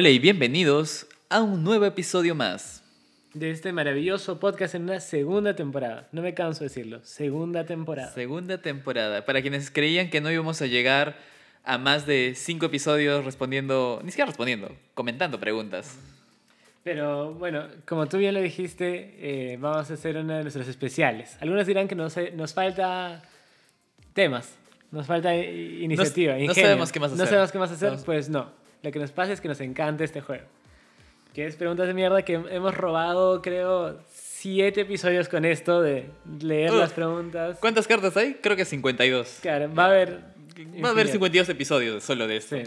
Hola y bienvenidos a un nuevo episodio más. de este maravilloso podcast en una segunda temporada. No me canso de decirlo, segunda temporada. Segunda temporada. Para quienes creían que no íbamos a llegar a más de cinco episodios respondiendo, ni siquiera respondiendo, comentando preguntas. Pero bueno, como tú bien lo dijiste, eh, vamos a hacer uno de nuestros especiales. Algunos dirán que nos, nos falta temas, nos falta iniciativa. no ingenio. sabemos qué más No hacer. sabemos qué más hacer, No. pues no. Lo que nos pasa es que nos encanta este juego. Que es preguntas de mierda que hemos robado, creo, siete episodios con esto de leer Uh, las preguntas. ¿Cuántas cartas hay? Creo que 52. Claro, va a haber... Va a haber infinidad. 52 episodios solo de esto. Sí.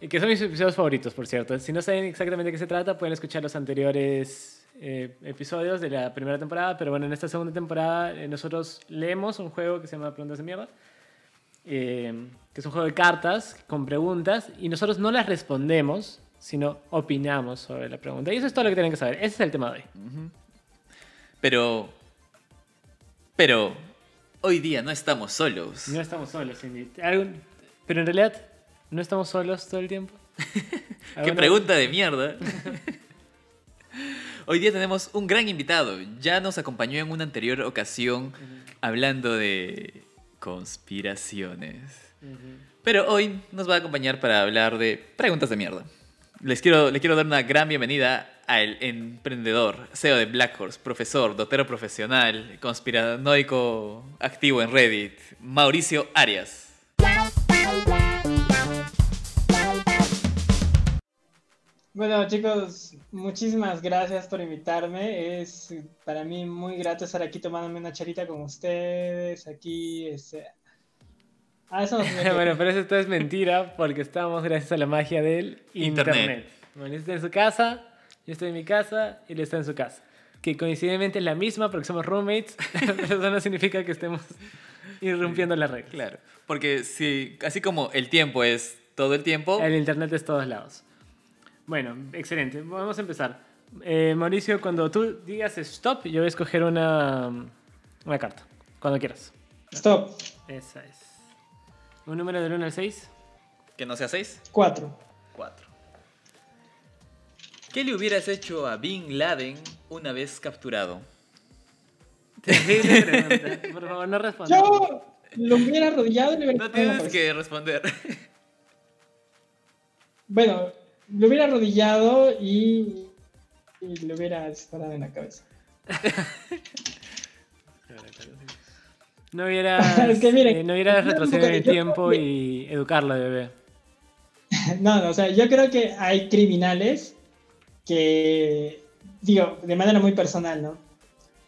Y que son mis episodios favoritos, por cierto. Si no saben exactamente de qué se trata, pueden escuchar los anteriores eh, episodios de la primera temporada. Pero bueno, en esta segunda temporada eh, nosotros leemos un juego que se llama Preguntas de Mierda. Eh, que es un juego de cartas con preguntas. Y nosotros no las respondemos, sino opinamos sobre la pregunta. Y eso es todo lo que tienen que saber. Ese es el tema de hoy. Pero. Pero. Hoy día no estamos solos. No estamos solos, Cindy. Algún- Pero en realidad, ¿no estamos solos todo el tiempo? Qué ¿Alguna- pregunta de mierda. Hoy día tenemos un gran invitado. Ya nos acompañó en una anterior ocasión hablando de conspiraciones. Pero hoy nos va a acompañar para hablar de preguntas de mierda. Les quiero, le quiero dar una gran bienvenida al emprendedor, CEO de Black Horse, profesor, dotero profesional, conspiranoico activo en Reddit, Mauricio Arias. Bueno, chicos, muchísimas gracias por invitarme. Es para mí muy grato estar aquí tomándome una charita con ustedes. Aquí, este... Ah, eso bueno, pero eso todo es mentira porque estamos gracias a la magia del Internet. internet. Bueno, él está en su casa, yo estoy en mi casa y él está en su casa. Que coincidentemente es la misma porque somos roommates, pero eso no significa que estemos irrumpiendo las reglas. Claro, porque si, así como el tiempo es todo el tiempo, El internet es todos lados. Bueno, excelente. Vamos a empezar. Eh, Mauricio, cuando tú digas stop, yo voy a escoger una, una carta. Cuando quieras. Stop. Esa es. Un número del 1 al 6. que no sea 6, Cuatro. 4. ¿Qué le hubieras hecho a Bin Laden una vez capturado? Terrible pregunta. Por favor, no respondas. Yo lo hubiera arrodillado y le hubiera No tienes cabeza. que responder. Bueno, lo hubiera arrodillado y, y le hubiera disparado en la cabeza. No hubiera, Es que eh, no hubiera yo retroceder en el yo- tiempo y educarlo bebé. No, no, o sea, yo creo que hay criminales que, digo, de manera muy personal, ¿no?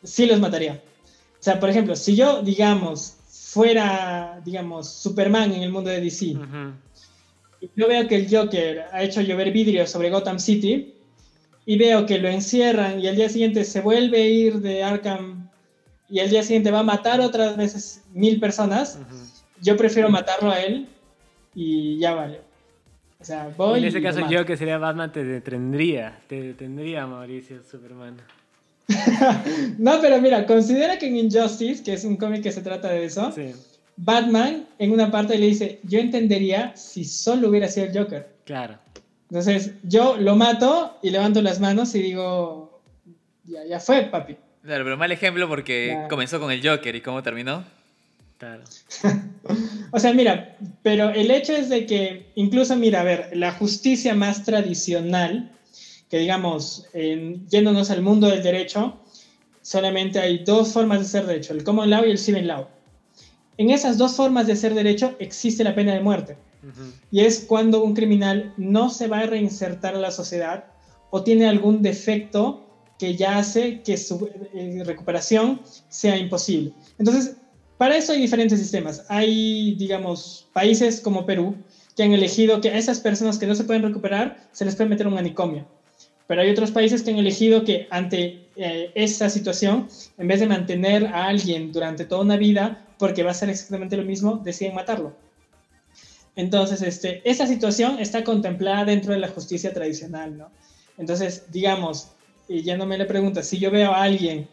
Sí los mataría. O sea, por ejemplo, si yo, digamos, fuera, digamos, Superman en el mundo de DC, yo veo que el Joker ha hecho llover vidrio sobre Gotham City, y veo que lo encierran y al día siguiente se vuelve a ir de Arkham y al día siguiente va a matar otras veces mil personas, yo prefiero matarlo a él y ya vale. O sea, voy En ese caso yo que sería Batman te detendría. Te detendría Mauricio Superman. No, pero mira, considera que en Injustice, que es un cómic que se trata de eso, Sí, Batman en una parte le dice, yo entendería si solo hubiera sido el Joker. claro. Entonces, yo lo mato y levanto las manos y digo, ya, ya fue, papi. Claro, pero mal ejemplo porque Claro. comenzó con el Joker y cómo terminó. claro. O sea, mira, pero el hecho es de que, incluso, mira, a ver, la justicia más tradicional, que digamos, en- yéndonos al mundo del derecho, solamente hay dos formas de hacer derecho, el common law y el civil law. En esas dos formas de hacer derecho existe la pena de muerte. Y es cuando un criminal no se va a reinsertar a la sociedad o tiene algún defecto que ya hace que su eh, recuperación sea imposible. Entonces, para eso hay diferentes sistemas. Hay, digamos, países como Perú que han elegido que a esas personas que no se pueden recuperar se les puede meter un manicomio. Pero hay otros países que han elegido que ante eh, esa situación, en vez de mantener a alguien durante toda una vida, porque va a ser exactamente lo mismo, deciden matarlo. Entonces, este, esa situación está contemplada dentro de la justicia tradicional, ¿no? Entonces, digamos, y ya no me le preguntas, si yo veo a alguien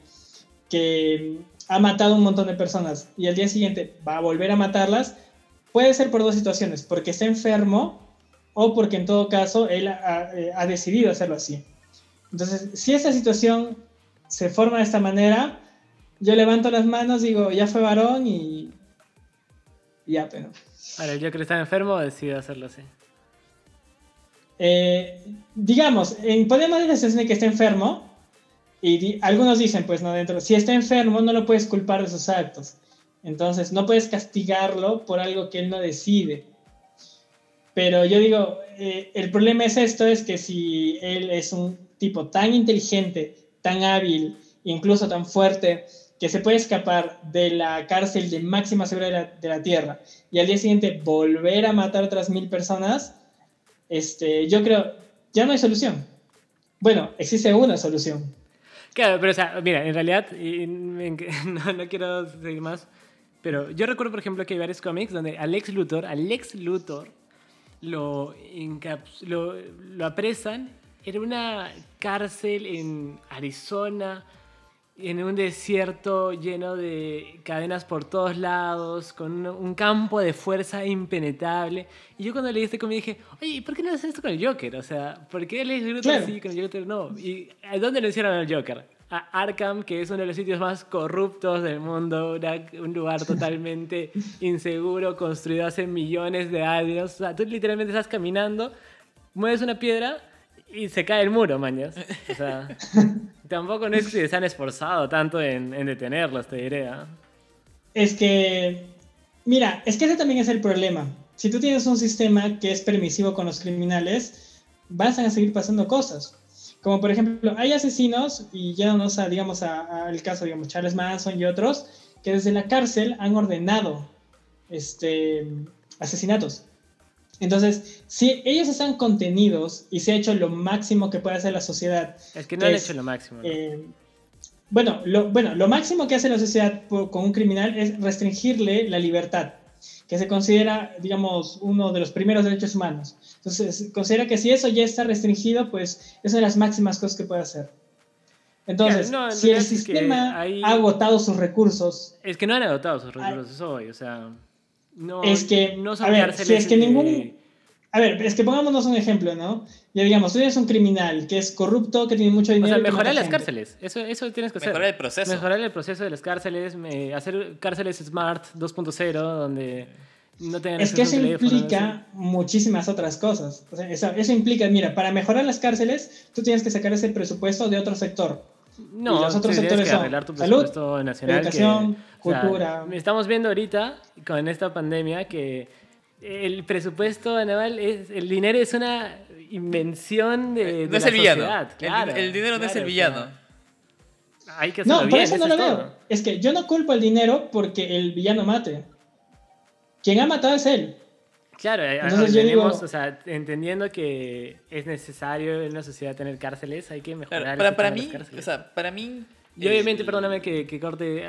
que ha matado un montón de personas y al día siguiente va a volver a matarlas, puede ser por dos situaciones, porque está enfermo o porque en todo caso él ha, eh, ha decidido hacerlo así. Entonces, si esta situación se forma de esta manera, yo levanto las manos, digo, ya fue varón y, ya, pero... Ahora, el Joker está enfermo o decide hacerlo así. Eh, digamos, en, podemos decir la situación de que está enfermo, y di- algunos dicen, pues no, dentro, si está enfermo no lo puedes culpar de sus actos. Entonces, no puedes castigarlo por algo que él no decide. Pero yo digo, eh, el problema es esto, es que si él es un tipo tan inteligente, tan hábil, incluso tan fuerte, que se puede escapar de la cárcel de máxima seguridad de la, Tierra y al día siguiente volver a matar otras mil personas, este, yo creo, ya no hay solución. Bueno, existe una solución. Claro, pero o sea, mira, en realidad, no, no quiero seguir más, pero yo recuerdo, por ejemplo, que hay varios cómics donde al ex Luthor, al ex Luthor, lo, lo, lo apresan en una cárcel en Arizona, en un desierto lleno de cadenas por todos lados, con un, campo de fuerza impenetrable. Y yo cuando leí este cómic dije, oye, ¿y ¿por qué no haces esto con el Joker? O sea, ¿por qué lees Luthor Claro. sí, con el Joker no? ¿Y a dónde lo hicieron al Joker? A Arkham, que es uno de los sitios más corruptos del mundo, una- un lugar totalmente inseguro, construido hace millones de años. O sea, tú literalmente estás caminando, mueves una piedra y se cae el muro, mañas. O sea, tampoco no es que se han esforzado tanto en, en detenerlos, te diré. ¿ah? Es que, mira, es que ese también es el problema. Si tú tienes un sistema que es permisivo con los criminales, vas a seguir pasando cosas. Como por ejemplo, hay asesinos, y ya no a, digamos, al caso, digamos, Charles Manson y otros, que desde la cárcel han ordenado este, asesinatos. Entonces, si ellos están contenidos y se ha hecho lo máximo que puede hacer la sociedad Es que no que han es, hecho lo máximo. ¿no? eh, bueno, lo, bueno, lo máximo que hace la sociedad por- con un criminal es restringirle la libertad, que se considera, digamos, uno de los primeros derechos humanos. Entonces, se considera que si eso ya está restringido, pues es una de las máximas cosas que puede hacer. Entonces, Claro, no, en si el sistema ha agotado sus recursos, Es que no han agotado sus recursos, eso voy, o sea. No, es que, no son a ver, si es que de- ningún... A ver, es que pongámonos un ejemplo, ¿no? Ya digamos, tú eres un criminal que es corrupto, que tiene mucho O dinero. sea, que mata mejorar las gente. cárceles. Eso, eso tienes que hacer. Mejorar el proceso. Mejorar el proceso de las cárceles, me- hacer cárceles smart 2.0, donde no tengan Es que eso implica muchísimas otras cosas. O sea, eso, eso implica, mira, para mejorar las cárceles, tú tienes que sacar ese presupuesto de otro sector. No, Y los otros sectores que son arreglar tu salud, presupuesto nacional. que- educación, o sea, cultura. estamos viendo ahorita, con esta pandemia, que el presupuesto anual, es, el dinero es una invención de, de no es la el villano. sociedad, El- claro, el, dinero no es claro, el o villano. sea, hay que hacerlo No, por bien, eso no eso lo es veo. todo. Es que yo no culpo el dinero porque el villano mate. Quien ha matado es él. Claro, eh, Entonces yo tenemos, digo- o sea, entendiendo que es necesario en una sociedad tener cárceles, hay que Claro, mejorar el para, para mí, o sea, para mí... Y obviamente, el- perdóname que, que corte,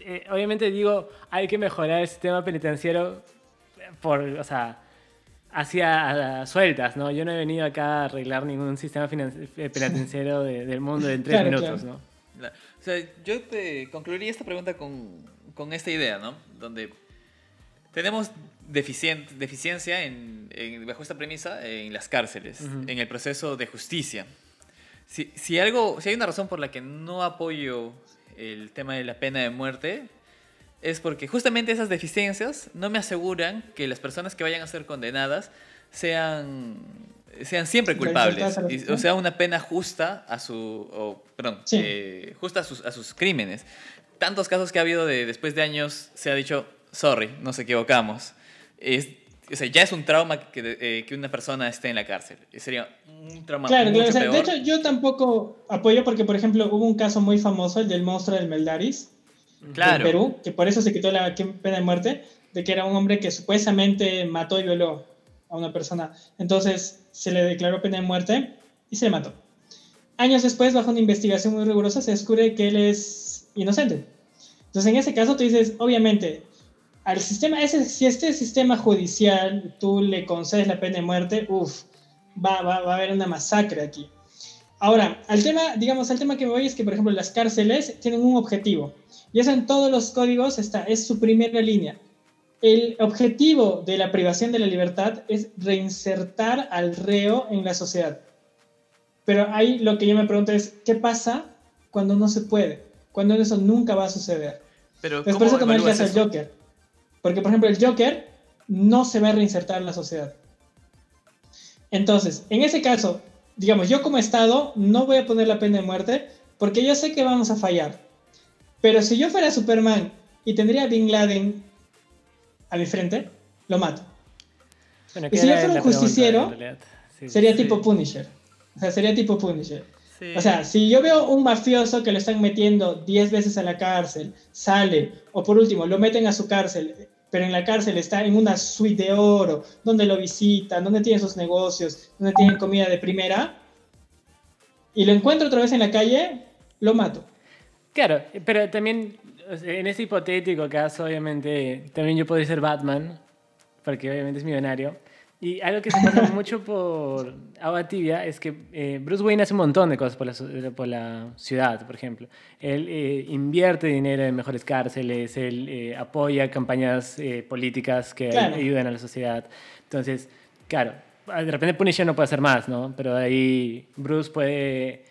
eh, obviamente digo, hay que mejorar el sistema penitenciario por, o sea, hacia sueltas, ¿no? Yo no he venido acá a arreglar ningún sistema eh, penitenciario de- del mundo en tres Claro, minutos, claro. ¿no? O sea, yo te concluiría esta pregunta con, con esta idea, ¿no? Donde tenemos deficien- deficiencia en, en- bajo esta premisa en las cárceles, Ujú. en el proceso de justicia. Si, si, algo, si hay una razón por la que no apoyo el tema de la pena de muerte, es porque justamente esas deficiencias no me aseguran que las personas que vayan a ser condenadas sean, sean siempre culpables. Y- o sea, una pena justa a su... o, perdón, Sí. eh, justa a sus, a sus crímenes. Tantos casos que ha habido de después de años se ha dicho, sorry, nos equivocamos. Es, o sea, ya es un trauma que, eh, que una persona esté en la cárcel. Sería un trauma Claro, mucho claro. o sea, peor. de hecho, yo tampoco apoyo porque, por ejemplo, hubo un caso muy famoso, el del monstruo del Meldaris, claro. en Perú, que por eso se quitó la pena de muerte, de que era un hombre que supuestamente mató y violó a una persona. Entonces se le declaró pena de muerte y se le mató. Años después, bajo una investigación muy rigurosa, se descubre que él es inocente. Entonces, en ese caso, tú dices, obviamente, al sistema, ese, si este sistema judicial tú le concedes la pena de muerte, uff, va, va, va a haber una masacre aquí. Ahora, al tema, digamos, al tema que me voy es que, por ejemplo, las cárceles tienen un objetivo. Y eso en todos los códigos está, es su primera línea. el objetivo de la privación de la libertad es reinsertar al reo en la sociedad. Pero ahí lo que yo me pregunto es, ¿qué pasa cuando no se puede? Cuando eso nunca va a suceder. Pero Pues ¿cómo por eso tomé el caso del? Joker. Porque, por ejemplo, el Joker no se va a reinsertar en la sociedad. Entonces, en ese caso, digamos, yo como Estado no voy a poner la pena de muerte porque yo sé que vamos a fallar. Pero si yo fuera Superman y tendría a Bin Laden a mi frente, lo mato. Bueno, Y si yo era fuera un pregunta, justiciero. Sí, Sería Sí. tipo Punisher. O sea, sería tipo Punisher. Sí. O sea, si yo veo un mafioso que lo están metiendo 10 veces a la cárcel, sale, o por último, lo meten a su cárcel, pero en la cárcel está en una suite de oro, donde lo visitan, donde tiene sus negocios, donde tienen comida de primera, y lo encuentro otra vez en la calle, lo mato. Claro, pero también en ese hipotético caso, obviamente, también yo podría ser Batman, porque obviamente es millonario. Y algo que se pasa mucho por Agua Tibia es que eh, Bruce Wayne hace un montón de cosas por la, por la ciudad, por ejemplo. Él eh, invierte dinero en mejores cárceles, él eh, apoya campañas eh, políticas que Claro. ayudan a la sociedad. Entonces, claro, de repente Punisher no puede hacer más, ¿no? Pero de ahí Bruce puede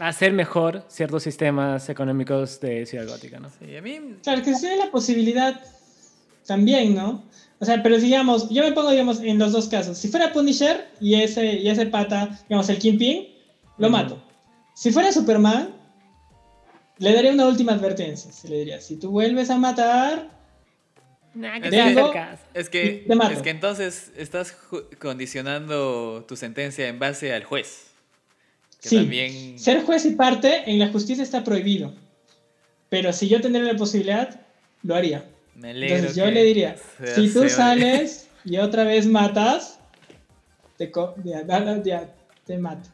hacer mejor ciertos sistemas económicos de Ciudad Gótica, ¿no? Sí, a mí Claro, que tiene la posibilidad también, ¿no? O sea, pero digamos, yo me pongo, digamos, en los dos casos. Si fuera Punisher y ese, y ese pata, digamos, el Kingpin, lo mato. Si fuera Superman, le daría una última advertencia. Se le diría, si tú vuelves a matar, Nah, que Tengo-. Es que, Te mato. es que entonces estás condicionando tu sentencia en base al juez. Que Sí. también. ser juez y parte en la justicia está prohibido. Pero si yo tendría la posibilidad, lo haría. Me alegro. Entonces yo le diría, sea si tú sales y otra vez matas, te, co- ya, ya- ya, te mato.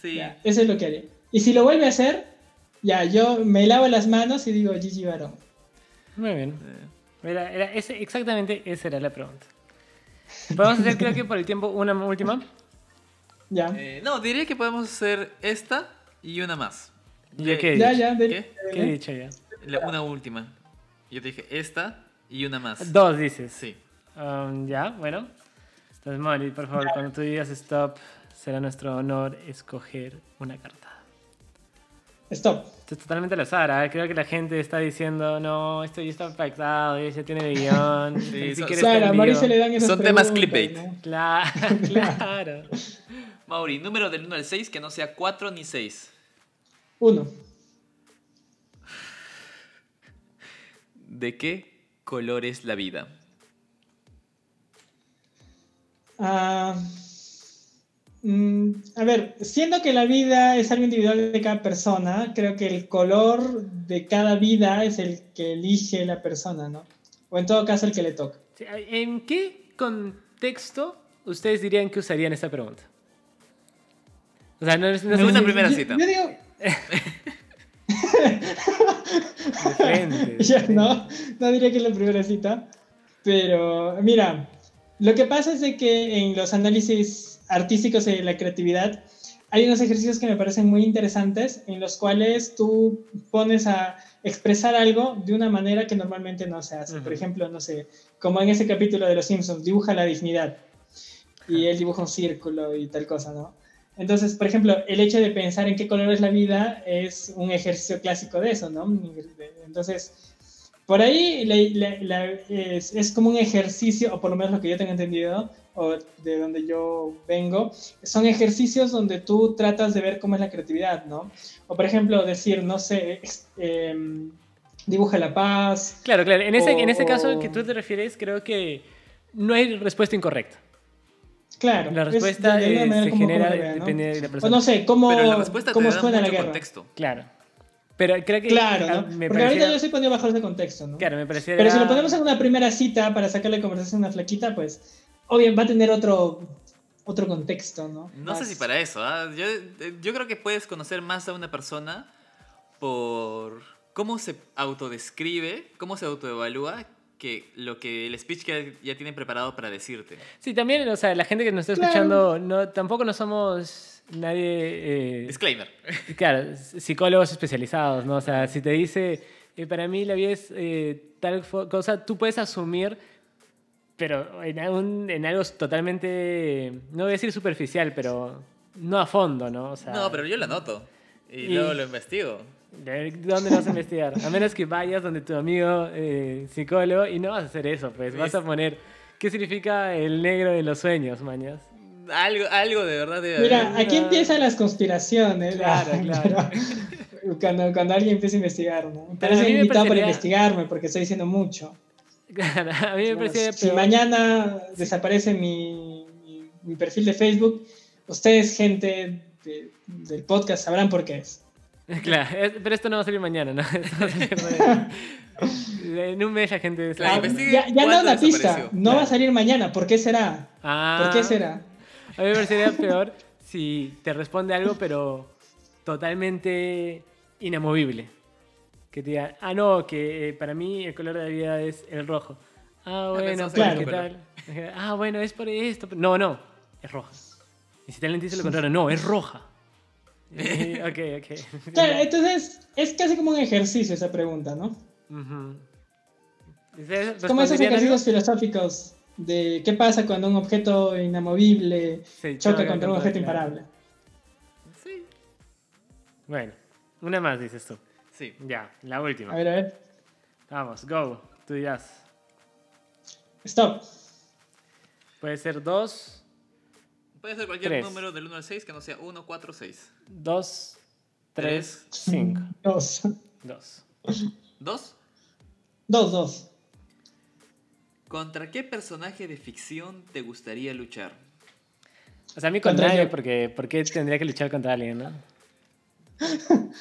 Sí. Ya, eso es lo que haría. Y si lo vuelve a hacer, ya, yo me lavo las manos y digo, Gigi varón. Muy bien. Era, era ese, exactamente esa era la pregunta. Podemos hacer, creo que por el tiempo, una última. Ya. eh, no, diría que podemos hacer esta y una más. ¿Ya qué? ya, ya. de- ¿Qué? ¿Qué he dicho ya? La- una última. Yo te dije esta y una más. Dos dices. Sí. Um, ya, bueno. Entonces, Molly, por favor, cuando tú digas stop, será nuestro honor escoger una carta. Stop. Esto es totalmente al azar, ¿eh? creo que la gente está diciendo, no, esto ya está pactado, ya tiene guion, Sí, son- Claro, a Mauricio vivo". le dan esas Son temas clickbait. ¿no? Claro, claro. Mauri, número del 1 al 6 que no sea 4 ni 6. Uno. ¿De qué color es la vida? Ah, mm, a ver, siendo que la vida es algo individual de cada persona, creo que el color de cada vida es el que elige la persona, ¿no? O en todo caso el que le toca. ¿En qué contexto ustedes dirían que usarían esta pregunta? O sea, no, es- no una primera Yo- cita. Yo digo, de frente. Ya, no, no diría que es la primera cita, pero mira, lo que pasa es de que en los análisis artísticos de la creatividad hay unos ejercicios que me parecen muy interesantes en los cuales tú pones a expresar algo de una manera que normalmente no se hace. Por Ujú. ejemplo, no sé, como en ese capítulo de Los Simpsons, dibuja la dignidad y él dibuja un círculo y tal cosa, ¿no? Entonces, por ejemplo, el hecho de pensar en qué color es la vida es un ejercicio clásico de eso, ¿no? Entonces, por ahí la- la- la- es, es como un ejercicio, o por lo menos lo que yo tengo entendido, o de donde yo vengo, son ejercicios donde tú tratas de ver cómo es la creatividad, ¿no? O por ejemplo, decir, no sé, em, dibuja la paz. Claro, claro. En ese, en ese O- caso que tú te refieres, creo que no hay respuesta incorrecta. Claro. La es respuesta de- de se como- como genera ¿no? depende de la O persona. no sé, cómo, Pero la respuesta te cómo da suena la guerra. contexto. Claro. Pero creo que... Claro, ¿no? Me Porque pareciera- ahorita yo estoy poniendo bajo ese contexto, ¿no? Claro, me parecía... Pero si lo ponemos en una primera cita para sacarle conversación a una flaquita, pues obvio va a tener otro, otro contexto, ¿no? No sé si para eso. ¿ah? Yo, eh, yo creo que puedes conocer más a una persona por cómo se autodescribe, cómo se autoevalúa, que lo que el speech que ya tiene preparado para decirte. Sí, también, o sea, la gente que nos está escuchando, no, tampoco no somos nadie... eh, Disclaimer. Claro, psicólogos especializados, ¿no? O sea, si te dice, eh, para mí la vida es eh, tal cosa, tú puedes asumir pero en, un- en algo totalmente, no voy a decir superficial, pero no a fondo, ¿no? O sea, No, pero yo lo anoto. Y, Y- luego lo investigo. ¿De ¿Dónde vas a investigar? A menos que vayas donde tu amigo eh, psicólogo y no vas a hacer eso, pues vas a poner qué significa el negro de los sueños, mañas. Algo, algo de verdad debe Mira, haber. aquí empiezan las conspiraciones. Claro, claro. pero cuando, cuando alguien empieza a investigar, ¿no? Pero Parece a mí me invitado para parecería- investigarme porque estoy diciendo mucho. Claro, a mí me No, parecía si peor. mañana desaparece mi, mi- mi perfil de Facebook, ustedes, gente de- del podcast, sabrán por qué es. Claro, es- pero esto no va a salir mañana, ¿no? Esto va a salir de- en un mes la gente... Claro, ya ya cuándo la pista. No Claro. va a salir mañana. ¿Por qué será? Ah, ¿Por qué será? A mí me parecería peor si te responde algo, pero totalmente inamovible. Que te diga, ah, no, que eh, para mí el color de la vida es el rojo. Ah, bueno, en ¿qué tal? Ah, bueno, es por esto. No, no, es roja. Y si te dice lo contrario, no, es roja. Ok, ok. Claro, entonces es casi como un ejercicio esa pregunta, ¿no? Ujú. ¿Ustedes Es como esos ejercicios filosóficos de qué pasa cuando un objeto inamovible Se choca contra un objeto claro. imparable. Sí. Bueno, una más dices tú. Sí. Ya, la última. A ver, a ver. Vamos, go. Tú dirás. Stop. Puede ser dos, Puede ser cualquier Tres. número del 1 al 6 que no sea 1, 4, 6. dos, tres, Tres. cinco. Dos. Dos. ¿Dos? Dos, dos. ¿Contra qué personaje de ficción te gustaría luchar? O sea, a mí con Contra nadie, yo. porque ¿por qué tendría que luchar contra alguien, no?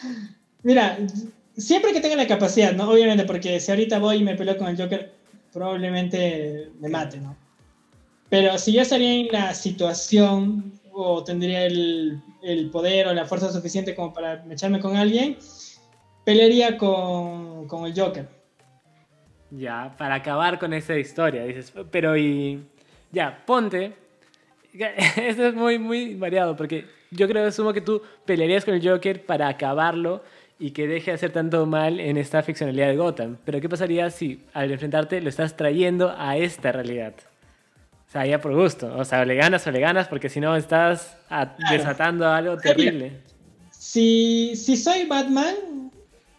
Mira, siempre que tenga la capacidad, ¿no? Obviamente, porque si ahorita voy y me peleo con el Joker, probablemente me mate, ¿no? Pero si yo estaría en la situación o tendría el, poder o la fuerza suficiente como para echarme con alguien, pelearía con, con el Joker. Ya, para acabar con esa historia, dices, pero y... Ya, ponte... Esto es muy, muy variado, porque yo creo, asumo que tú pelearías con el Joker para acabarlo y que deje de hacer tanto mal en esta ficcionalidad de Gotham. Pero ¿qué pasaría si al enfrentarte lo estás trayendo a esta realidad? O sea, ya por gusto. O sea, o le ganas o le ganas, porque si no estás a- Claro. desatando algo terrible. Si, si soy Batman,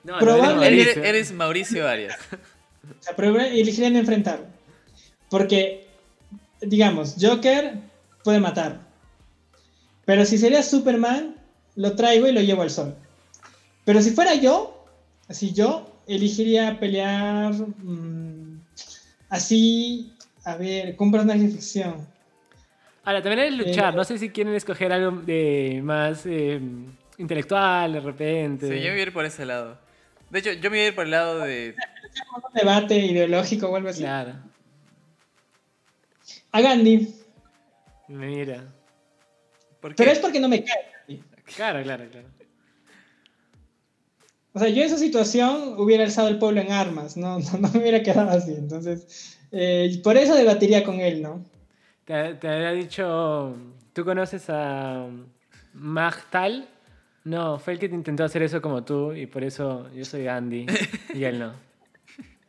No, Probable- eres Eres, Mauricio. eres Mauricio Arias. o sea, pero elegiría no enfrentarlo. Porque, digamos, Joker puede matar. Pero si sería Superman, lo traigo y lo llevo al sol. Pero si fuera yo, así yo, elegiría pelear mm, así, a ver, con un personaje de ficción. Ahora, también es luchar. Eh, No sé si quieren escoger algo de más eh, intelectual de repente. Sí, yo me voy a ir por ese lado. De hecho, yo me voy a ir por el lado de. Un debate ideológico o algo así. Claro. A Gandhi. Mira. ¿Por qué? Pero es porque no me cae. Gandhi. Claro, claro, claro. O sea, yo en esa situación hubiera alzado el pueblo en armas, no, no, no me hubiera quedado así. Entonces, eh, por eso debatiría con él, ¿no? Te, te había dicho. ¿Tú conoces a Magtal? No, fue el que te intentó hacer eso como tú y por eso yo soy Gandhi y él no.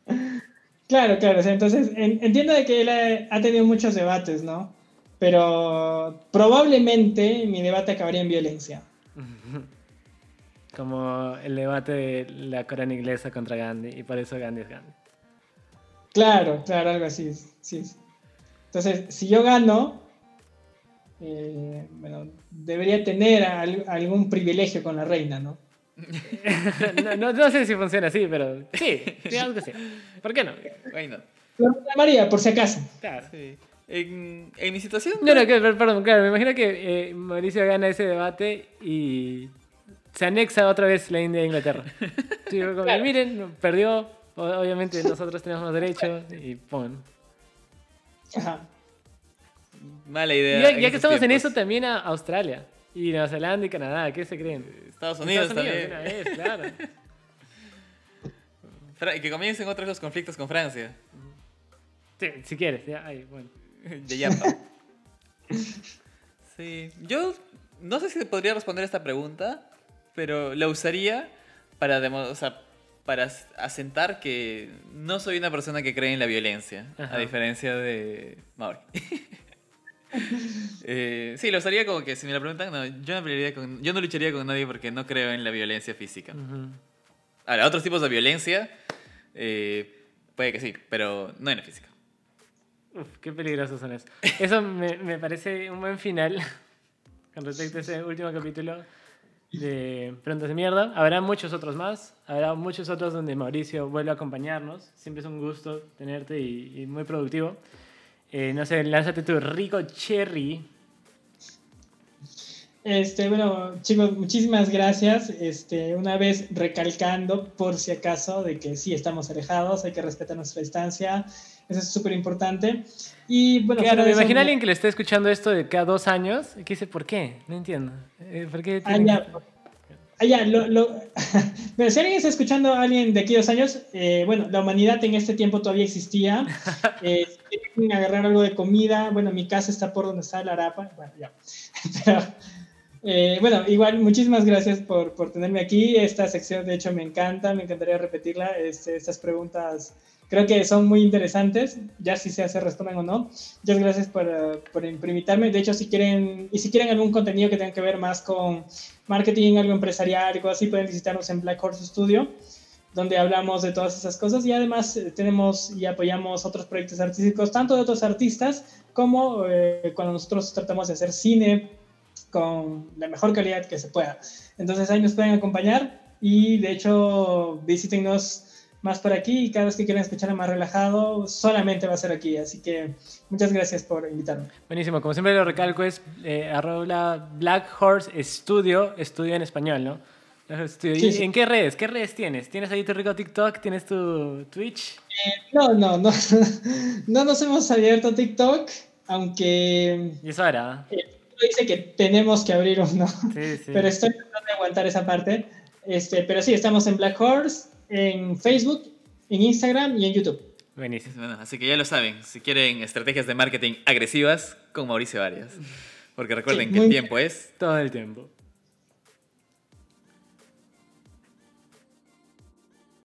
Claro, claro. entonces, en- entiendo de que él ha, ha tenido muchos debates, ¿no? Pero probablemente mi debate acabaría en violencia. Como el debate de la corona inglesa contra Gandhi y por eso Gandhi es Gandhi. Claro, claro, algo así. Sí. Entonces, si yo gano, eh, bueno, debería tener al- algún privilegio con la reina, ¿no? No, no, no sé si funciona así, pero sí, digamos que sí. ¿Por qué no? Llamaría, por si acaso. Claro. Sí. En, en mi situación. No, no, que- perdón, claro, me imagino que eh, Mauricio gana ese debate y se anexa otra vez la India a Inglaterra. Sí, como, Claro. Miren, perdió, obviamente nosotros tenemos más derechos y pon. Ajá. Mala idea. ya, que estamos en eso, también a Australia y Nueva Zelanda y Canadá, ¿qué se creen? Estados Unidos, Estados Unidos, también. una vez, claro. Que comiencen otros los conflictos con Francia. Sí, si quieres, ya, ay, bueno. De Yapa. Sí. Yo no sé si podría responder esta pregunta, pero la usaría para, o sea, para as- asentar que no soy una persona que cree en la violencia, Ajá. a diferencia de Mauri. Eh, sí, lo usaría como que si me lo preguntan, no, yo no, con, yo no lucharía con nadie porque no creo en la violencia física. Ujú. Ahora, otros tipos de violencia, eh, puede que sí, pero no en la física. Uf, qué peligrosos son esos. Eso me, me parece un buen final con respecto a ese último capítulo de Preguntas de Mierda. Habrá muchos otros más. Habrá muchos otros donde Mauricio vuelve a acompañarnos. Siempre es un gusto tenerte y, y muy productivo. Eh, no sé, lánzate tu rico cherry. Este, bueno, chicos, muchísimas gracias. Este, una vez recalcando, por si acaso, de que sí estamos alejados, hay que respetar nuestra distancia. Eso es súper importante. Y bueno, Claro, me eso, imagino a alguien que le esté escuchando esto de cada dos años y que dice, ¿por qué? No entiendo. Eh, ¿Por qué Ah, tienen ya. que- Ah, lo, lo- Pero si alguien está escuchando a alguien de aquí dos años, eh, bueno, la humanidad en este tiempo todavía existía. Eh, si quieren agarrar algo de comida, bueno, mi casa está por donde está la arapa. Bueno, ya. Pero, eh, bueno, igual, muchísimas gracias por, por tenerme aquí. Esta sección, de hecho, me encanta, me encantaría repetirla. Este, estas preguntas creo que son muy interesantes, ya si se responden o no. Muchas gracias por, por, por invitarme. De hecho, si quieren, y si quieren algún contenido que tenga que ver más con marketing, algo empresarial, algo así, pueden visitarnos en Black Horse Studio, donde hablamos de todas esas cosas y además eh, tenemos y apoyamos otros proyectos artísticos, tanto de otros artistas como eh, cuando nosotros tratamos de hacer cine con la mejor calidad que se pueda. Entonces ahí nos pueden acompañar y de hecho visítenos más por aquí y cada vez que quieran escuchar más relajado, solamente va a ser aquí. Así que muchas gracias por invitarme. Buenísimo, como siempre lo recalco es eh, arroba Black Horse Studio, estudio en español, ¿no? Sí, ¿Y sí. ¿En qué redes? ¿Qué redes tienes? ¿Tienes ahí tu rico TikTok? ¿Tienes tu Twitch? No, no, no, no nos hemos abierto TikTok, aunque Y eso ahora. eh, dice que tenemos que abrir uno, Sí, sí. pero estoy tratando de aguantar esa parte. Este, pero sí, estamos en Black Horse, en Facebook, en Instagram y en YouTube. Buenísimo. Bueno, así que ya lo saben, si quieren estrategias de marketing agresivas, con Mauricio Arias. Porque recuerden Sí, que el tiempo es Todo el tiempo.